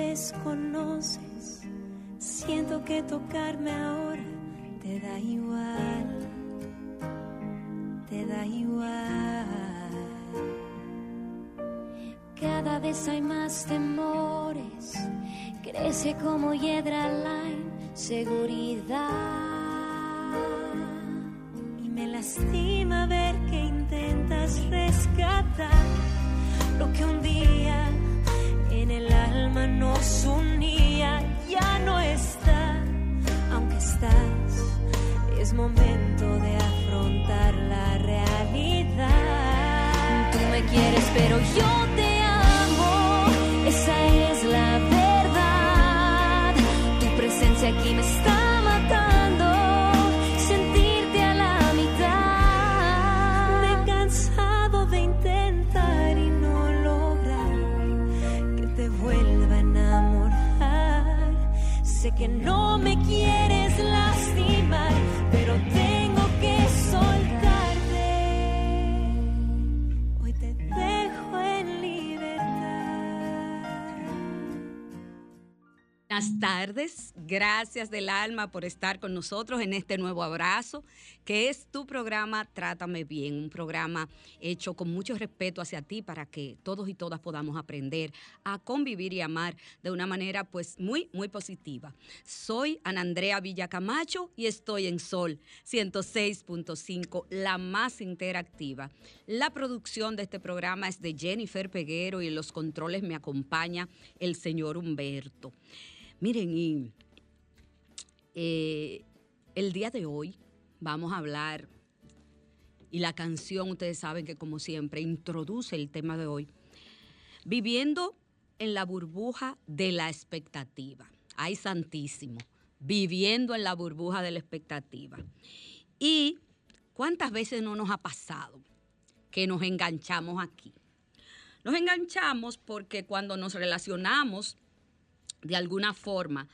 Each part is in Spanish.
Desconoces, siento que tocarme ahora te da igual, te da igual. Cada vez hay más temores, crece como hiedra la inseguridad. Y me lastima ver que intentas rescatar lo que un día nos unía ya no está, aunque estás, es momento de afrontar la realidad. Tú me quieres, pero yo te amo, esa es la verdad. Tu presencia aquí me está que no me quieres Buenas tardes, gracias del alma por estar con nosotros en este nuevo abrazo, que es tu programa Trátame Bien, un programa hecho con mucho respeto hacia ti para que todos y todas podamos aprender a convivir y amar de una manera pues muy, muy positiva. Soy Ana Andrea Villacamacho y estoy en Sol 106.5, la más interactiva. La producción de este programa es de Jennifer Peguero y en los controles me acompaña el señor Humberto. Miren, y eh, el día de hoy vamos a hablar, y la canción, ustedes saben que como siempre, introduce el tema de hoy, viviendo en la burbuja de la expectativa. Ay, santísimo, viviendo en la burbuja de la expectativa. Y cuántas veces no nos ha pasado que nos enganchamos aquí. Nos enganchamos porque cuando nos relacionamos de alguna forma,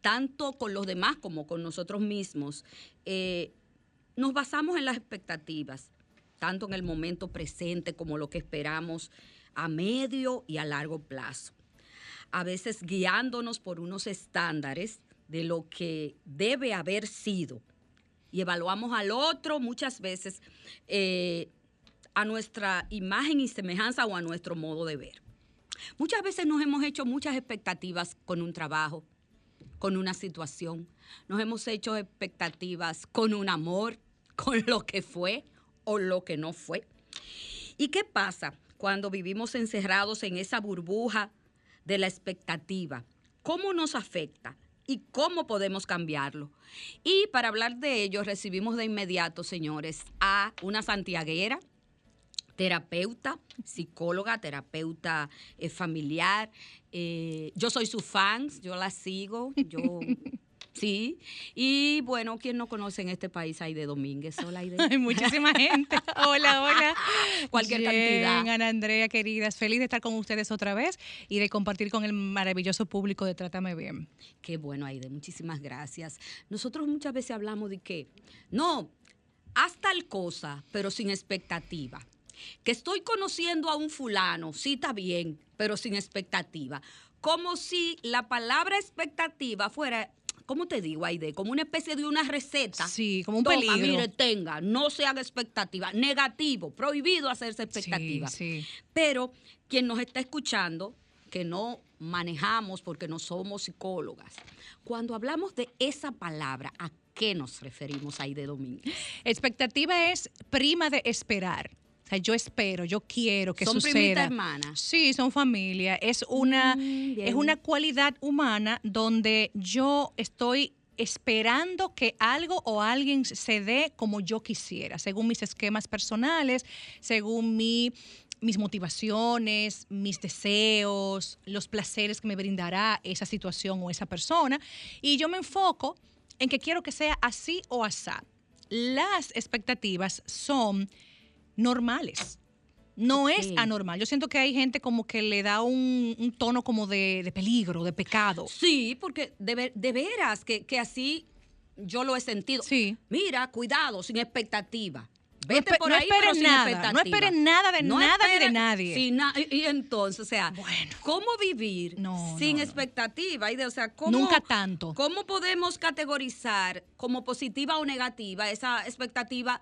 tanto con los demás como con nosotros mismos, eh, nos basamos en las expectativas, tanto en el momento presente como lo que esperamos a medio y a largo plazo. A veces guiándonos por unos estándares de lo que debe haber sido. Y evaluamos al otro muchas veces eh, a nuestra imagen y semejanza o a nuestro modo de ver. Muchas veces nos hemos hecho muchas expectativas con un trabajo, con una situación. Nos hemos hecho expectativas con un amor, con lo que fue o lo que no fue. ¿Y qué pasa cuando vivimos encerrados en esa burbuja de la expectativa? ¿Cómo nos afecta? ¿Y cómo podemos cambiarlo? Y para hablar de ello, recibimos de inmediato, señores, a una santiaguera, terapeuta, psicóloga, terapeuta eh, familiar. Eh, yo soy su fan, yo la sigo, yo sí. Y bueno, ¿quién no conoce en este país Aide Domínguez? Hola, Aide. Hay muchísima gente. Hola, hola. Cualquier Jen, cantidad. Ana Andrea, queridas, feliz de estar con ustedes otra vez y de compartir con el maravilloso público de Trátame Bien. Qué bueno, Aide, muchísimas gracias. Nosotros muchas veces hablamos de que, no, haz tal cosa, pero sin expectativa. Que estoy conociendo a un fulano, sí está bien, pero sin expectativa. Como si la palabra expectativa fuera, ¿cómo te digo, Aide? Como una especie de una receta. Sí, como un Toma, peligro. mire, tenga, no se haga expectativa. Negativo, prohibido hacerse expectativa. Sí, sí. Pero quien nos está escuchando, que no manejamos porque no somos psicólogas. Cuando hablamos de esa palabra, ¿a qué nos referimos ahí de Domínguez? Expectativa es prima de esperar. O sea, yo espero, yo quiero que ¿Son suceda. primitas hermanas? Sí, son familia. Es una, Mm, es una cualidad humana donde yo estoy esperando que algo o alguien se dé como yo quisiera, según mis esquemas personales, según mi, mis motivaciones, mis deseos, los placeres que me brindará esa situación o esa persona. Y yo me enfoco en que quiero que sea así o asá. Las expectativas son normales. No es anormal. Yo siento que hay gente como que le da un, un tono como de, de peligro, de pecado. Sí, porque de, ver- de veras que, que así yo lo he sentido. Sí. Mira, cuidado, sin expectativa. No Vete por no ahí, pero esperes sin nada, no expectativa. esperes nada de nada ni de nadie. sin na- y, y entonces, o sea, Bueno. ¿cómo vivir No, sin expectativa? Y de, o sea, ¿cómo, Nunca tanto. ¿Cómo podemos categorizar como positiva o negativa esa expectativa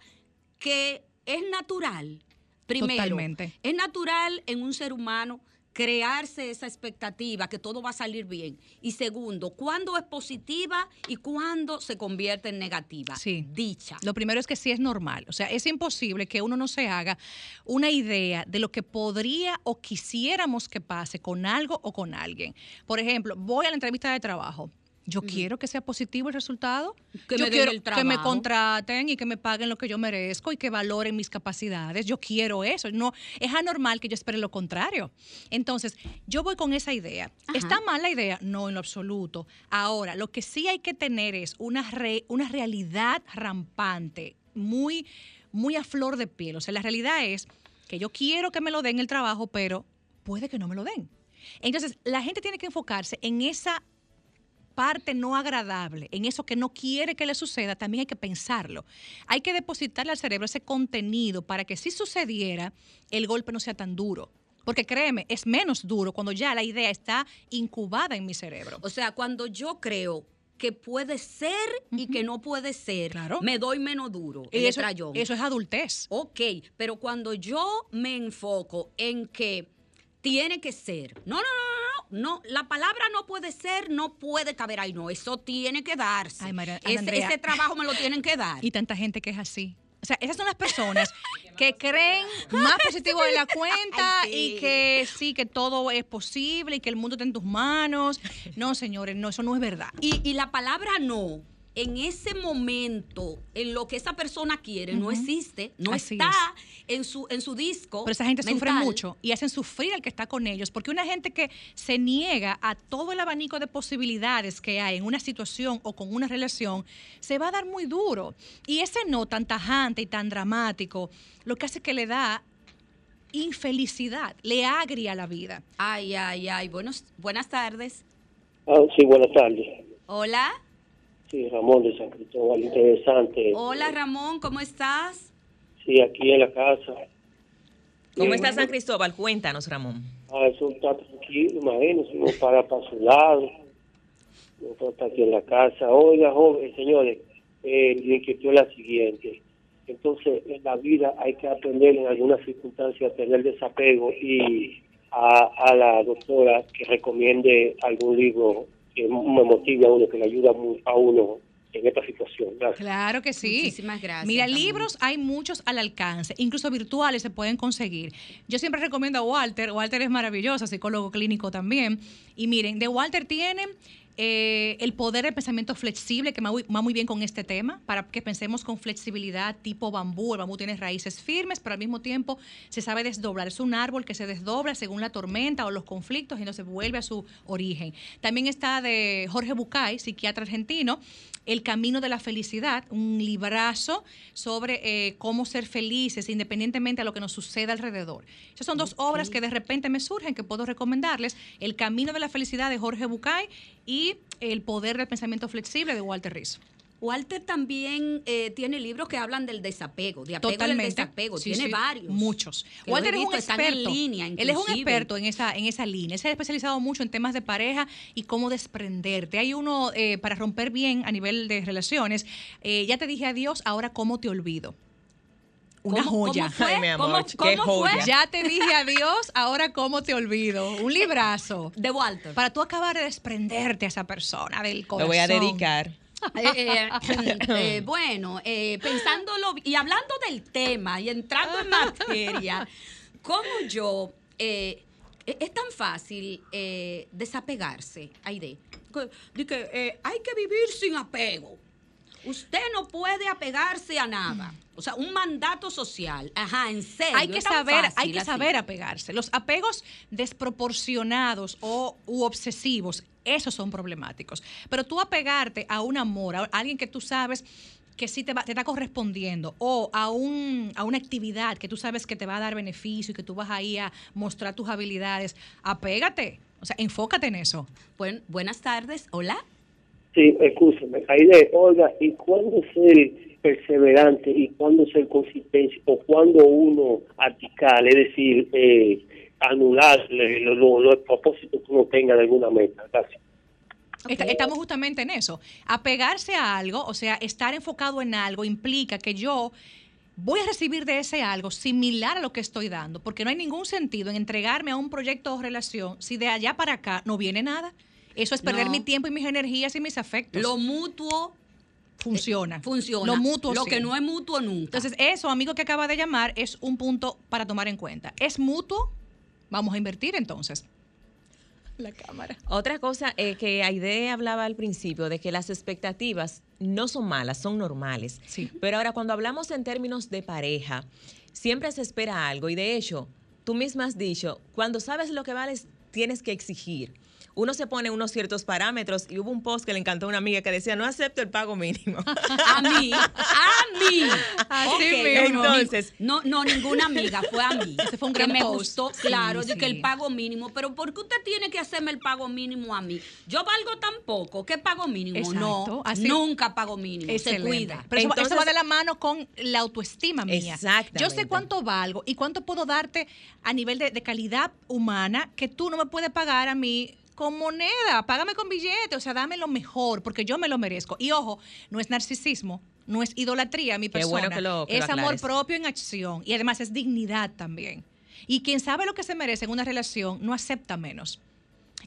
que es natural? Primero, Totalmente. es natural en un ser humano crearse esa expectativa que todo va a salir bien. Y segundo, ¿cuándo es positiva y cuándo se convierte en negativa? Sí. Dicha. Lo primero es que sí es normal. O sea, es imposible que uno no se haga una idea de lo que podría o quisiéramos que pase con algo o con alguien. Por ejemplo, voy a la entrevista de trabajo. Yo quiero que sea positivo el resultado. Que yo me quiero el que me contraten y que me paguen lo que yo merezco y que valoren mis capacidades. Yo quiero eso. No es anormal que yo espere lo contrario. Entonces, yo voy con esa idea. Ajá. ¿Está mal la idea? No, en lo absoluto. Ahora, lo que sí hay que tener es una, re- una realidad rampante, muy, muy a flor de piel. O sea, la realidad es que yo quiero que me lo den el trabajo, pero puede que no me lo den. Entonces, la gente tiene que enfocarse en esa parte no agradable, en eso que no quiere que le suceda, también hay que pensarlo. Hay que depositarle al cerebro ese contenido para que si sucediera, el golpe no sea tan duro. Porque créeme, es menos duro cuando ya la idea está incubada en mi cerebro. O sea, cuando yo creo que puede ser y que no puede ser, Claro. me doy menos duro. Y eso, eso es adultez. Ok, pero cuando yo me enfoco en que tiene que ser, no, no, no, no, la palabra no puede ser, no puede caber ahí, no, eso tiene que darse. Ay, María- ese, trabajo me lo tienen que dar. Y tanta gente que es así. O sea, esas son las personas que creen más positivo de la cuenta Ay, sí. y que sí, que todo es posible y que el mundo está en tus manos. No, señores, no, eso no es verdad. Y, y la palabra no, en ese momento, en lo que esa persona quiere, no existe, no Así está en su, en su disco. Pero esa gente sufre mental. mucho y hacen sufrir al que está con ellos, porque una gente que se niega a todo el abanico de posibilidades que hay en una situación o con una relación, se va a dar muy duro. Y ese no tan tajante y tan dramático, lo que hace que le da infelicidad, le agria la vida. Ay, ay, ay, buenos, buenas tardes. Ah, sí, buenas tardes. Hola, Sí, Ramón de San Cristóbal, interesante. hola Ramón, ¿cómo estás? Sí, aquí en la casa. ¿Cómo está San Cristóbal? Cuéntanos, Ramón. Ah, eso está tranquilo, imagínese, uno para para su lado. Está aquí en la casa. Oiga, joven, señores, eh, mi inquietud es la siguiente. Entonces, en la vida hay que aprender en algunas circunstancias a tener desapego y a, a la doctora que recomiende algún libro que me motive a uno, que le ayuda a uno en esta situación. Gracias. Claro que sí. Muchísimas gracias, Mira, libros hay muchos al alcance, incluso virtuales se pueden conseguir. Yo siempre recomiendo a Walter. Walter es maravilloso, psicólogo clínico también. Y miren, de Walter tienen eh, el poder del pensamiento flexible, que va muy, va muy bien con este tema, para que pensemos con flexibilidad tipo bambú. El bambú tiene raíces firmes, pero al mismo tiempo se sabe desdoblar. Es un árbol que se desdobla según la tormenta o los conflictos y entonces vuelve a su origen. También está de Jorge Bucay, psiquiatra argentino, El Camino de la Felicidad, un librazo sobre eh, cómo ser felices independientemente a lo que nos suceda alrededor. Esas son dos obras que de repente me surgen que puedo recomendarles. El Camino de la Felicidad de Jorge Bucay y El Poder del Pensamiento Flexible de Walter Rizzo. Walter también eh, tiene libros que hablan del desapego, de apego del Totalmente. desapego. Sí, tiene sí, varios. Muchos. Walter es un están en experto. línea, Él es un experto en esa, en esa línea. Él se ha especializado mucho en temas de pareja y cómo desprenderte. Hay uno eh, para romper bien a nivel de relaciones. eh, ya te dije adiós, ahora cómo te olvido. Una ¿Cómo- joya. ¿Cómo fue? Ay, mi amor, ¿Cómo, qué cómo fue? joya. Ya te dije adiós, ahora cómo te olvido. Un librazo. De Walter. Para tú acabar de desprenderte a esa persona del Lo corazón. voy a dedicar. Eh, eh, eh, bueno, eh, pensándolo y hablando del tema y entrando en materia, ¿cómo yo eh, e- es tan fácil eh, desapegarse, Aide? De que eh, hay que vivir sin apego. Usted no puede apegarse a nada. O sea, un mandato social. Ajá, en serio. Hay que saber, fácil hay que así. saber apegarse. Los apegos desproporcionados o u obsesivos, esos son problemáticos. Pero tú apegarte a un amor, a alguien que tú sabes que sí te, va- te está correspondiendo o a, un, a una actividad que tú sabes que te va a dar beneficio y que tú vas ahí a mostrar tus habilidades, apégate. O sea, enfócate en eso. Buen- buenas tardes. Hola. Sí, escúcheme. Aide, oiga, ¿y cuándo ser perseverante y cuándo ser consistente o cuándo uno articar, es decir, eh, anular lo- lo- los propósitos que uno tenga de alguna meta? Gracias. Esta- Estamos justamente en eso. Apegarse a algo, o sea, estar enfocado en algo implica que yo voy a recibir de ese algo similar a lo que estoy dando, porque no hay ningún sentido en entregarme a un proyecto o relación si de allá para acá no viene nada. Eso es perder No. mi tiempo y mis energías y mis afectos. Lo mutuo funciona. funciona. Lo mutuo Lo sí. que no es mutuo nunca. Entonces, eso, amigo que acaba de llamar, es un punto para tomar en cuenta. ¿Es mutuo? Vamos a invertir entonces. La cámara. Otra cosa eh, que Aide hablaba al principio, de que las expectativas no son malas, son normales. Sí. Pero ahora cuando hablamos en términos de pareja, siempre se espera algo y de hecho, tú misma has dicho, cuando sabes lo que vales, tienes que exigir. Uno se pone unos ciertos parámetros y hubo un post que le encantó a una amiga que decía, no acepto el pago mínimo. A mí, a mí. Así Ok, mismo. Entonces- no, no, ninguna amiga, fue a mí. Ese fue un que gran me post. gustó, Sí, claro, de que sí. el pago mínimo. Pero ¿por qué usted tiene que hacerme el pago mínimo a mí? Yo valgo tan poco, ¿qué pago mínimo? Exacto, no, así- nunca pago mínimo. Excelente. Se cuida. Pero eso va- eso, Entonces- va de la mano con la autoestima mía. Exactamente. Yo sé cuánto valgo y cuánto puedo darte a nivel de, de calidad humana que tú no me puedes pagar a mí con moneda. Págame con billete. O sea, dame lo mejor porque yo me lo merezco. Y ojo, no es narcisismo. No es idolatría mi persona. bueno que lo- que lo es amor propio en acción. Y además es dignidad también. Y quien sabe lo que se merece en una relación no acepta menos.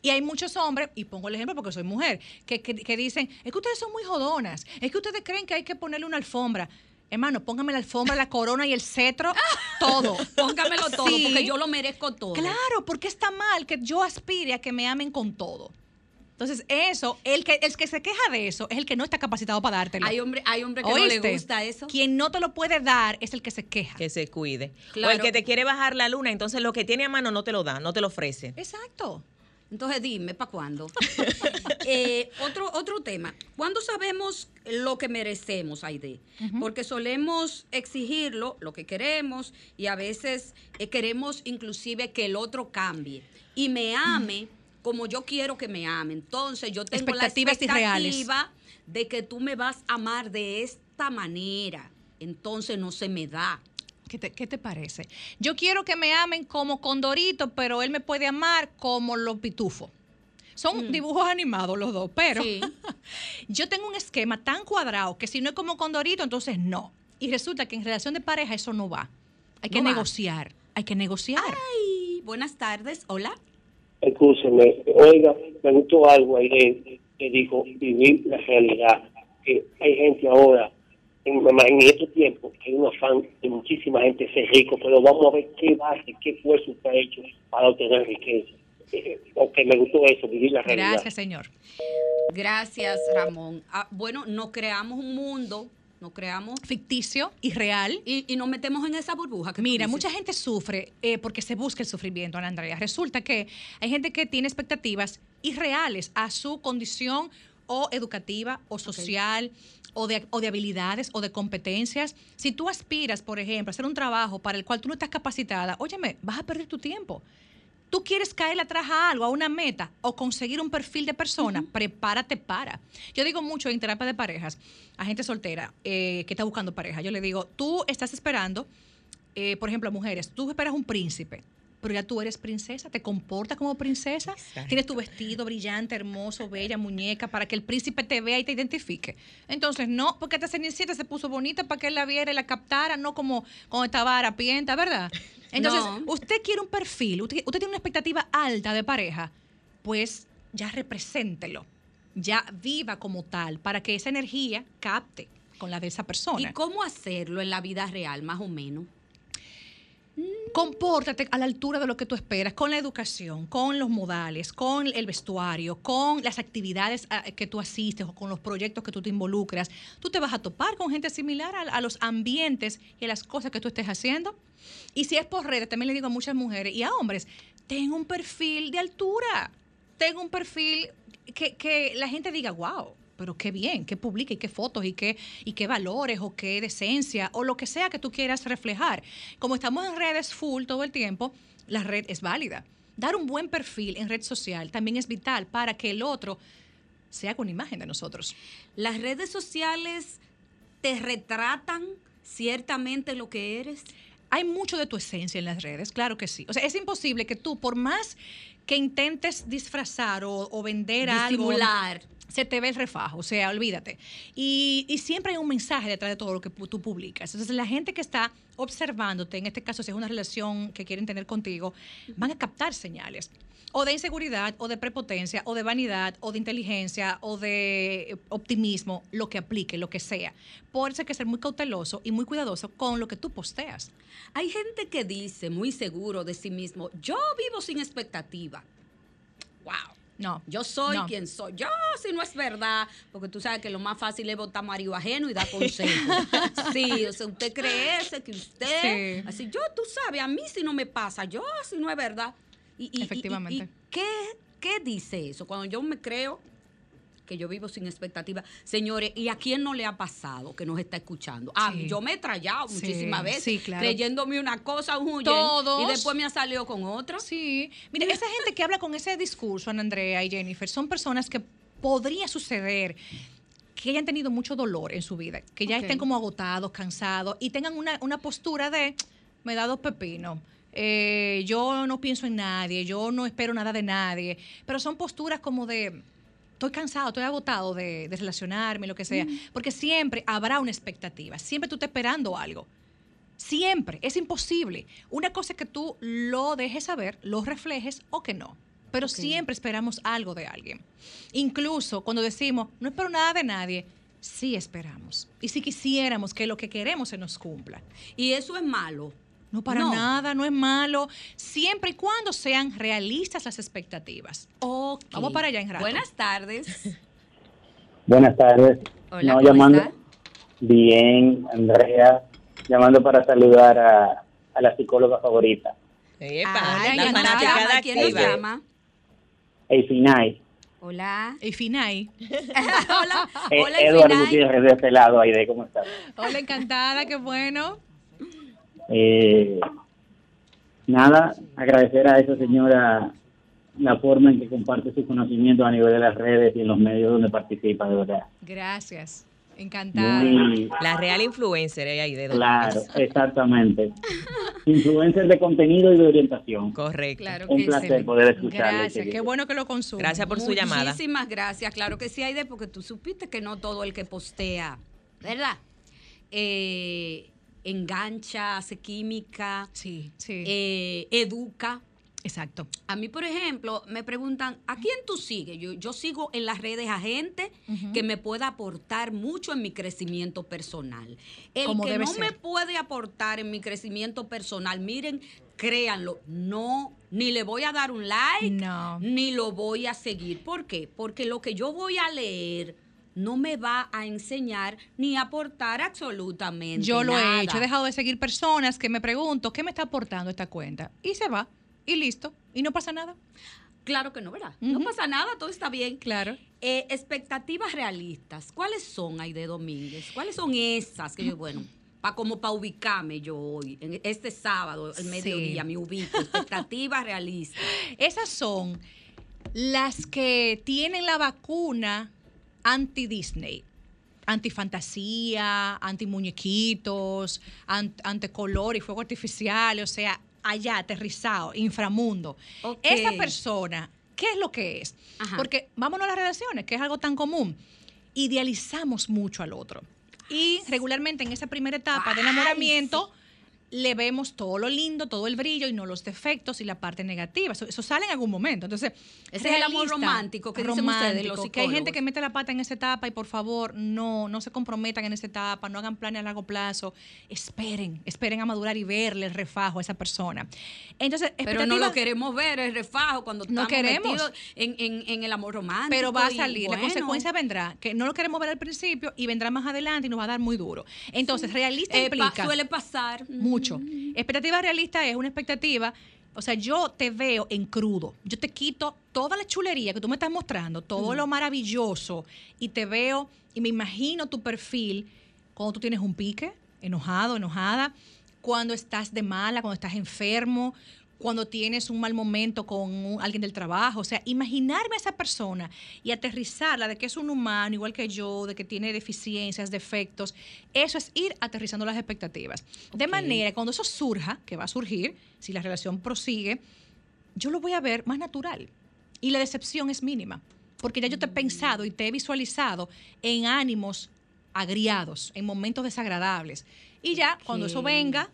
Y hay muchos hombres, y pongo el ejemplo porque soy mujer, que, que- que dicen, es que ustedes son muy jodonas, es que ustedes creen que hay que ponerle una alfombra. Hermano, póngame la alfombra, la corona y el cetro, todo. Póngamelo todo, Sí. porque yo lo merezco todo. Claro, porque está mal que yo aspire a que me amen con todo. Entonces, eso, el que, el que se queja de eso es el que no está capacitado para dártelo. Hay hombre, hay hombre que no le ¿Oíste? gusta eso. Quien no te lo puede dar es el que se queja. que se cuide. O Claro. el que te quiere bajar la luna, entonces lo que tiene a mano no te lo da, no te lo ofrece. Exacto. Entonces dime, ¿para cuándo? Eh, otro, otro tema. ¿Cuándo sabemos lo que merecemos, Aide? Porque solemos exigirlo, lo que queremos, y a veces eh, queremos inclusive que el otro cambie y me ame como yo quiero que me ame. Entonces yo tengo Expectativas la expectativa de que tú me vas a amar de esta manera. Entonces no se me da. ¿Qué te, qué te parece? Yo quiero que me amen como Condorito, pero él me puede amar como los pitufos. Son dibujos animados los dos, pero Sí. yo tengo un esquema tan cuadrado que si no es como Condorito, entonces no. Y resulta que en relación de pareja eso no va. Hay que va. negociar. Hay que negociar. Ay, buenas tardes. Hola. Escúcheme, oiga, me gustó algo ahí que dijo vivir la realidad. Que hay gente ahora, en, en estos tiempos, que hay un afán de muchísima gente ser rico, pero vamos a ver qué base, qué esfuerzo usted ha hecho para obtener riqueza. Eh, ok, me gustó eso, vivir la realidad. Gracias, señor. Gracias, Ramón. Ah, bueno, no creamos un mundo, no creamos Ficticio y real. y, y nos metemos en esa burbuja. Que Mira, mucha gente sufre eh, porque se busca el sufrimiento, Ana Andrea. Resulta que hay gente que tiene expectativas irreales a su condición o educativa o social o, de, o de habilidades o de competencias. Si tú aspiras, por ejemplo, a hacer un trabajo para el cual tú no estás capacitada, óyeme, vas a perder tu tiempo. Tú quieres caer atrás a algo, a una meta o conseguir un perfil de persona, prepárate para. Yo digo mucho en terapia de parejas a gente soltera eh, que está buscando pareja. Yo le digo, tú estás esperando, eh, por ejemplo, a mujeres, tú esperas un príncipe, pero ya tú eres princesa, te comportas como princesa, Exacto. tienes tu vestido brillante, hermoso, bella, muñeca, para que el príncipe te vea y te identifique. Entonces, no, porque esta cenicienta se puso bonita para que él la viera y la captara, no como cuando estaba harapienta, ¿verdad? Entonces, No. usted quiere un perfil, usted, usted tiene una expectativa alta de pareja, pues ya represéntelo, ya viva como tal, para que esa energía capte con la de esa persona. ¿Y cómo hacerlo en la vida real, más o menos? Compórtate a la altura de lo que tú esperas, con la educación, con los modales, con el vestuario, con las actividades a- que tú asistes o con los proyectos que tú te involucras. Tú te vas a topar con gente similar a, a los ambientes y a las cosas que tú estés haciendo. Y si es por redes, también le digo a muchas mujeres y a hombres, ten un perfil de altura, ten un perfil que, que la gente diga, wow, pero qué bien, qué publica y qué fotos y qué, y qué valores o qué decencia o lo que sea que tú quieras reflejar. Como estamos en redes full todo el tiempo, la red es válida. Dar un buen perfil en red social también es vital para que el otro sea con imagen de nosotros. ¿Las redes sociales te retratan ciertamente lo que eres? Hay mucho de tu esencia en las redes, claro que sí. O sea, es imposible que tú, por más que intentes disfrazar o, o vender algo, Disimular. Se te ve el refajo, o sea, olvídate. Y, y siempre hay un mensaje detrás de todo lo que tú publicas. Entonces, la gente que está observándote, en este caso, si es una relación que quieren tener contigo, van a captar señales. O de inseguridad, o de prepotencia, o de vanidad, o de inteligencia, o de optimismo, lo que aplique, lo que sea. Por eso hay que ser muy cauteloso y muy cuidadoso con lo que tú posteas. Hay gente que dice, muy seguro de sí mismo, yo vivo sin expectativa. Wow. No. Yo soy No. quien soy. Yo, si no es verdad, porque tú sabes que lo más fácil es votar marido ajeno y dar consejos. sí, o sea, usted cree ese que usted. Sí. Así, yo, tú sabes, a mí si no me pasa, yo, si no es verdad. Y, y- y- Efectivamente. y- y qué, ¿Qué dice eso? Cuando yo me creo que yo vivo sin expectativa. Señores, ¿y a quién no le ha pasado que nos está escuchando? A Sí. yo me he trayado Sí, muchísimas veces sí, claro. creyéndome una cosa, un Todos. y después me ha salido con otra. Sí. Mire, esa gente que habla con ese discurso, Ana Andrea y Jennifer, son personas que podría suceder que hayan tenido mucho dolor en su vida, que ya estén como agotados, cansados y tengan una, una postura de me da dos pepinos. eh, yo no pienso en nadie, yo no espero nada de nadie, pero son posturas como de estoy cansado, estoy agotado de, de relacionarme, lo que sea, porque siempre habrá una expectativa, siempre tú estás esperando algo. Siempre, es imposible. Una cosa es que tú lo dejes saber, lo reflejes o que no. Pero siempre esperamos algo de alguien. Incluso cuando decimos, no espero nada de nadie, sí esperamos. Y si quisiéramos que lo que queremos se nos cumpla. Y eso es malo. No para No. nada, no es malo, siempre y cuando sean realistas las expectativas. Ok. Vamos para allá en rato. Buenas tardes. Buenas tardes. Hola, no, ¿cómo llamando está? bien, Andrea, llamando para saludar a, a la psicóloga favorita, Epa, Ay, la ¿quién nos fanaticada llama? ¿Quién nos activa. llama? Eifinay. Hola. Y Finay. hola. Eh, Hola, Eduardo. Gutiérrez de este lado, Aide, ¿cómo estás? Hola, encantada, qué bueno. Eh, nada, agradecer a esa señora la forma en que comparte sus conocimientos a nivel de las redes y en los medios donde participa, de verdad. Gracias. Encantada. Muy La real influencer eh, ahí de claro, exactamente. Influencers de contenido y de orientación. Correcto. Claro Un que placer sí. poder escucharle. Gracias, qué bueno que lo consume. Gracias por su llamada. Muchísimas gracias. Claro que sí, Aide, porque tú supiste que no todo el que postea, ¿verdad? Eh, engancha, hace química, Sí, sí. eh, educa. Exacto. A mí, por ejemplo, me preguntan, ¿a quién tú sigues? Yo, yo sigo en las redes a gente que me pueda aportar mucho en mi crecimiento personal. El Como que no ser. me puede aportar en mi crecimiento personal, miren, créanlo, no, ni le voy a dar un like, No. ni lo voy a seguir. ¿Por qué? Porque lo que yo voy a leer no me va a enseñar ni a aportar absolutamente Yo lo nada. he hecho, he dejado de seguir personas que me pregunto, ¿qué me está aportando esta cuenta? Y se va, y listo, y no pasa nada. Claro que no, ¿verdad? No pasa nada, todo está bien. Claro. Eh, expectativas realistas. ¿Cuáles son, Aide Domínguez? ¿Cuáles son esas que yo, bueno, pa, como para ubicarme yo hoy, en este sábado, el Sí. mediodía, me ubico? Expectativas realistas. Esas son las que tienen la vacuna anti-Disney. Anti-fantasía, anti-muñequitos, an- ante color y fuego artificial, o sea, allá, aterrizado, inframundo. Esa persona, ¿qué es lo que es? Ajá. Porque vámonos a las relaciones, que es algo tan común. Idealizamos mucho al otro. Y regularmente en esa primera etapa de enamoramiento le vemos todo lo lindo, todo el brillo y no los defectos y la parte negativa. Eso, eso sale en algún momento. Entonces, Ese es el amor romántico que dicen ustedes, los que hay gente que mete la pata en esa etapa y por favor, no, no se comprometan en esa etapa, no hagan planes a largo plazo. Esperen, esperen a madurar y verle el refajo a esa persona. Entonces, Pero no lo queremos ver, el refajo, cuando No estamos queremos. metidos en, en- en el amor romántico. pero va a salir. bueno, La consecuencia vendrá, que no lo queremos ver al principio y vendrá más adelante y nos va a dar muy duro. Entonces, realista eh, pa- implica suele pasar. Mucho. Expectativa realista es una expectativa, o sea, yo te veo en crudo. Yo te quito toda la chulería que tú me estás mostrando, todo lo maravilloso y te veo y me imagino tu perfil cuando tú tienes un pique, enojado, enojada, cuando estás de mala, cuando estás enfermo, cuando tienes un mal momento con un- alguien del trabajo. O sea, imaginarme a esa persona y aterrizarla de que es un humano igual que yo, de que tiene deficiencias, defectos. Eso es ir aterrizando las expectativas. De manera que cuando eso surja, que va a surgir, si la relación prosigue, yo lo voy a ver más natural. Y la decepción es mínima. Porque ya yo te he pensado y te he visualizado en ánimos agriados, en momentos desagradables. Y ya, cuando eso venga,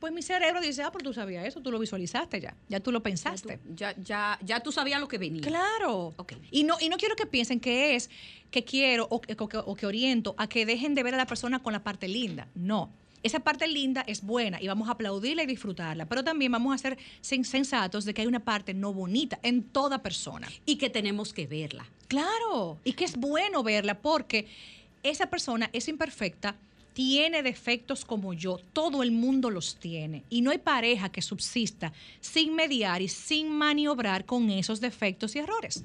pues mi cerebro dice, ah, pero tú sabías eso, tú lo visualizaste ya, ya tú lo Ya, pensaste. tú- ya, ya, ya tú sabías lo que venía. Claro. Ok. Y no, y no quiero que piensen que es que quiero o, que- o que- o que oriento a que dejen de ver a la persona con la parte linda. No. Esa parte linda es buena y vamos a aplaudirla y disfrutarla, pero también vamos a ser sen- sensatos de que hay una parte no bonita en toda persona. Y que tenemos que verla. Claro, y que es bueno verla porque esa persona es imperfecta, tiene defectos como yo, todo el mundo los tiene y no hay pareja que subsista sin mediar y sin maniobrar con esos defectos y errores.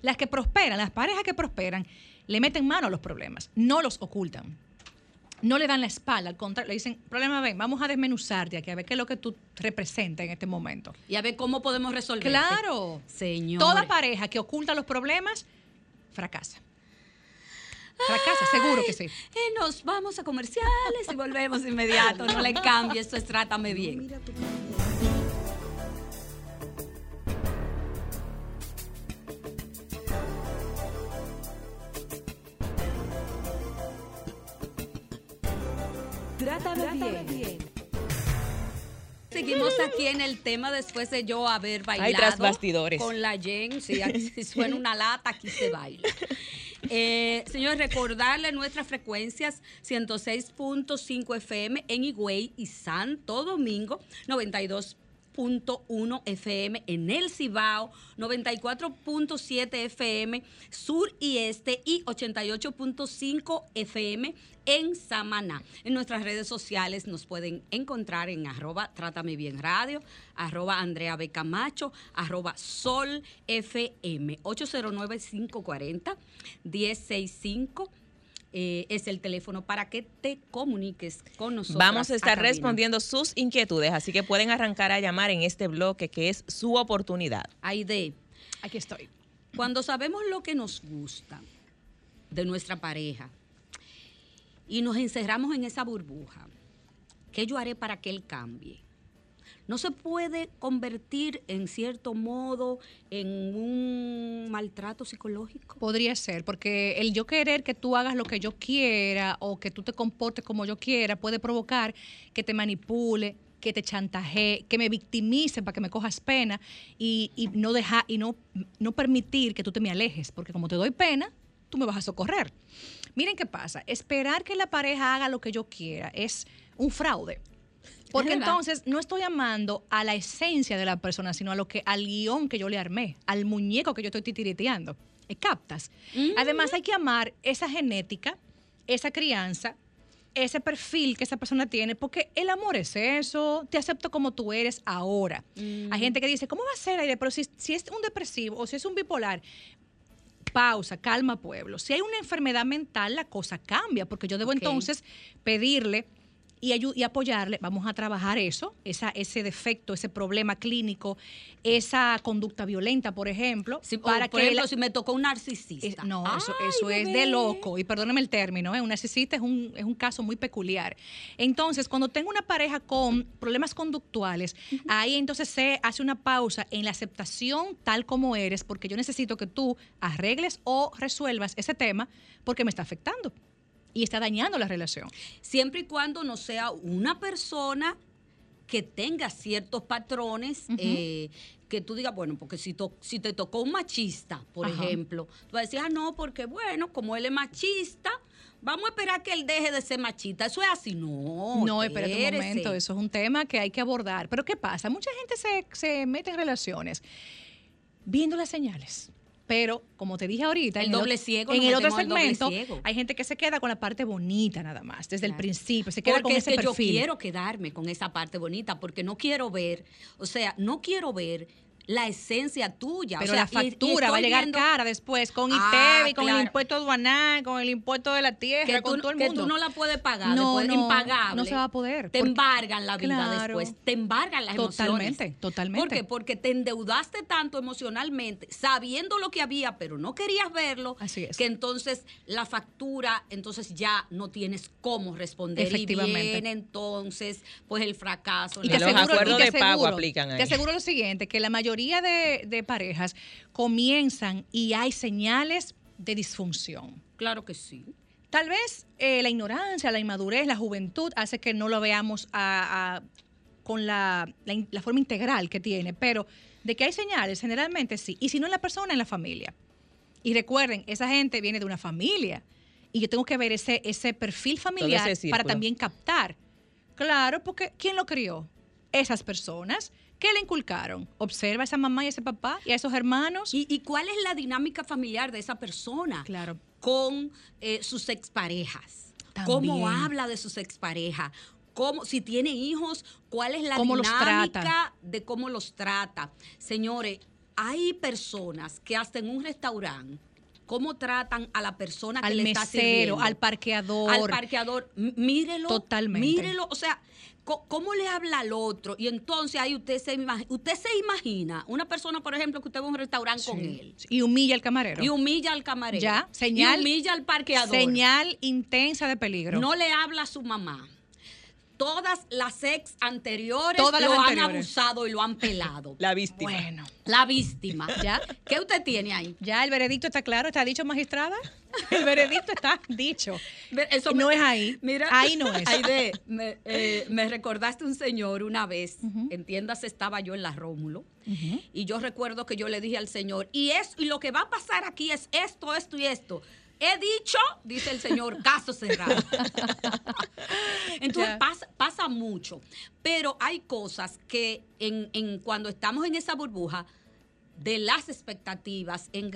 Las que prosperan, las parejas que prosperan, le meten mano a los problemas, no los ocultan. No le dan la espalda, al contrario, le dicen, problema ven, vamos a desmenuzarte aquí, a ver qué es lo que tú representas en este momento. Y a ver cómo podemos resolver. Claro. Señor. Toda pareja que oculta los problemas fracasa. Fracasa, seguro que sí. Eh, nos vamos a comerciales y volvemos de inmediato. No le cambie, esto es Trátame Bien. Trátame bien. Seguimos aquí en el tema después de yo haber bailado. tras bastidores. Con la Jen. Si suena una lata, aquí se baila. Eh, señores, recordarle nuestras frecuencias 106.5 FM en Higüey y Santo Domingo, 92.1 FM en El Cibao, 94.7 FM Sur y Este y 88.5 FM en Samaná. En nuestras redes sociales nos pueden encontrar en arroba Trátame Bien Radio, arroba Andrea B. Camacho, arroba Sol FM, 809-540-1065. Eh, es el teléfono para que te comuniques con nosotros. Vamos a estar respondiendo sus inquietudes, así que pueden arrancar a llamar en este bloque que es su oportunidad. Aide, Aquí estoy. cuando sabemos lo que nos gusta de nuestra pareja y nos encerramos en esa burbuja, ¿qué yo haré para que él cambie? No se puede convertir en cierto modo en un maltrato psicológico. Podría ser, porque el yo querer que tú hagas lo que yo quiera o que tú te comportes como yo quiera puede provocar que te manipule, que te chantajee, que me victimice para que me cojas pena y, y no dejar y no, no permitir que tú te me alejes, porque como te doy pena, tú me vas a socorrer. Miren qué pasa, esperar que la pareja haga lo que yo quiera es un fraude. Porque entonces no estoy amando a la esencia de la persona, sino a lo que al guion que yo le armé, al muñeco que yo estoy titiriteando. ¿Me captas? Además hay que amar esa genética, esa crianza, ese perfil que esa persona tiene, porque el amor es eso, te acepto como tú eres ahora. Hay gente que dice, ¿cómo va a ser aire? Pero si, si es un depresivo o si es un bipolar, pausa, calma pueblo. Si hay una enfermedad mental, la cosa cambia, porque yo debo entonces pedirle y, y apoyarle, vamos a trabajar eso, esa, ese defecto, ese problema clínico, esa conducta violenta, por ejemplo, Si, para por que ejemplo, la- si me tocó un narcisista. es- no, eso, Ay, eso es de loco. Y perdóneme el término, ¿eh? un narcisista es un, es un caso muy peculiar. Entonces, cuando tengo una pareja con problemas conductuales, ahí entonces se hace una pausa en la aceptación tal como eres, porque yo necesito que tú arregles o resuelvas ese tema porque me está afectando y está dañando la relación. Siempre y cuando no sea una persona que tenga ciertos patrones eh, que tú digas, bueno, porque si, to- si te tocó un machista, por Ajá. ejemplo, tú vas a decir, ah, no, porque bueno, como él es machista, vamos a esperar que él deje de ser machista. Eso es así, no. No, espérate un momento, eso es un tema que hay que abordar. Pero ¿qué pasa? Mucha gente se, se mete en relaciones viendo las señales. Pero, como te dije ahorita, El en doble ot- ciego, en el otro segmento, hay gente que se queda con la parte bonita nada más, desde el principio, se queda Porque con es ese que yo perfil. quiero quedarme con esa parte bonita, porque no quiero ver, o sea, no quiero ver la esencia tuya. Pero o sea, la y- y factura va a llegar viendo- cara después, con Ah, ITEVI, con el impuesto aduanal, con el impuesto de la tierra, que con tú, todo el que mundo. tú no la puedes pagar, No, después, no, impagable. no se va a poder, Te porque- embargan la vida Claro. después, te embargan las Totalmente, emociones. totalmente. ¿Por qué? Porque te endeudaste tanto emocionalmente, sabiendo lo que había, pero no querías verlo, Así es. que entonces la factura, entonces ya no tienes cómo responder. Efectivamente. Y viene entonces, pues el fracaso. Y te los aseguro, acuerdos y te de pago aseguro- aplican ahí. Te aseguro lo siguiente, que la mayoría de, de parejas comienzan y hay señales de disfunción. Claro que sí. Tal vez eh, la ignorancia, la inmadurez, la juventud hace que no lo veamos a- a- con la, la forma integral que tiene, pero de que hay señales, generalmente sí. Y si no en la persona, en la familia. Y recuerden, esa gente viene de una familia. Y yo tengo que ver ese, ese perfil familiar ese para también captar. Claro, porque ¿quién lo crió? Esas personas. ¿Qué le inculcaron? Observa a esa mamá y a ese papá y a esos hermanos. ¿Y, y cuál es la dinámica familiar de esa persona? Claro. Con eh, sus exparejas. También. ¿Cómo habla de sus exparejas? ¿Cómo, si tiene hijos, cuál es la ¿Cómo los dinámica de cómo los trata? Señores, hay personas que hasta en un restaurante, ¿cómo tratan a la persona que Al le está mesero, sirviendo? al parqueador. Al parqueador. Mírelo. Totalmente. Mírelo. O sea, ¿cómo le habla al otro? Y entonces ahí usted se, imagi- usted se imagina una persona, por ejemplo, que usted va a un restaurante con él Y humilla al camarero. y humilla al camarero. Ya, señal- Y humilla al parqueador. Señal intensa de peligro. No le habla a su mamá. Todas las ex anteriores Todas lo han abusado y lo han pelado. La víctima. Bueno, La víctima. ¿Ya? ¿Qué usted tiene ahí? ya el veredicto está claro, está dicho, magistrada. El veredicto está dicho. Eso No es ahí. Ahí no es. Aide, me, eh, me recordaste un señor una vez, entiendas, estaba yo en la Rómulo, y yo recuerdo que yo le dije al señor, y, es, y lo que va a pasar aquí es esto, esto y esto. He dicho, dice el señor, caso cerrado. Entonces pasa, pasa mucho, pero hay cosas que en, en- cuando estamos en esa burbuja de las expectativas, en,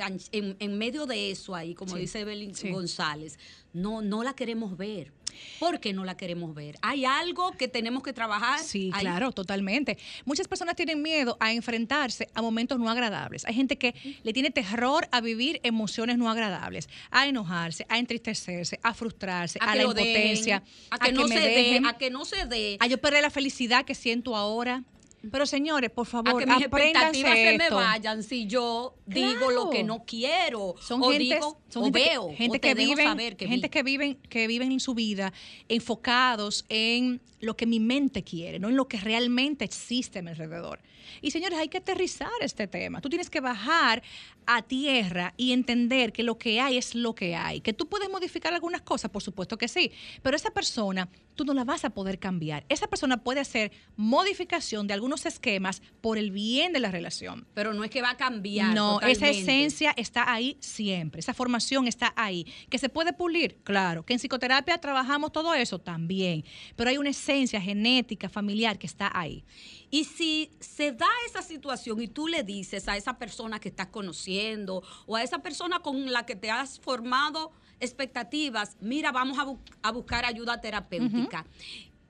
en medio de eso ahí, como Sí, dice Evelyn sí. González, no, no la queremos ver. ¿Por qué no la queremos ver? ¿Hay algo que tenemos que trabajar? Sí, ahí? claro, totalmente. Muchas personas tienen miedo a enfrentarse a momentos no agradables. Hay gente que le tiene terror a vivir emociones no agradables, a enojarse, a entristecerse, a frustrarse, a, la impotencia, a que, no me se dejen, dé, a que no se dé, a yo perder la felicidad que siento ahora. Pero señores, por a favor, que mis expectativas se me vayan si yo digo lo que no quiero son o gentes- digo son o gente que- veo gente o que, te dejo viven saber que gente vi. que viven que viven en su vida enfocados en lo que mi mente quiere no en lo que realmente existe a mi alrededor y señores hay que aterrizar este tema tú tienes que bajar a tierra y entender que lo que hay es lo que hay que tú puedes modificar algunas cosas por supuesto que sí pero esa persona tú no la vas a poder cambiar esa persona puede hacer modificación de algunos esquemas por el bien de la relación pero no es que va a cambiar. no, esa esencia está ahí siempre, esa formación está ahí. ¿Que se puede pulir? Claro. ¿Que en psicoterapia trabajamos todo eso? También. Pero hay una esencia genética, familiar que está ahí. Y si se da esa situación y tú le dices a esa persona que estás conociendo o a esa persona con la que te has formado expectativas, mira, vamos a, bu- a buscar ayuda terapéutica.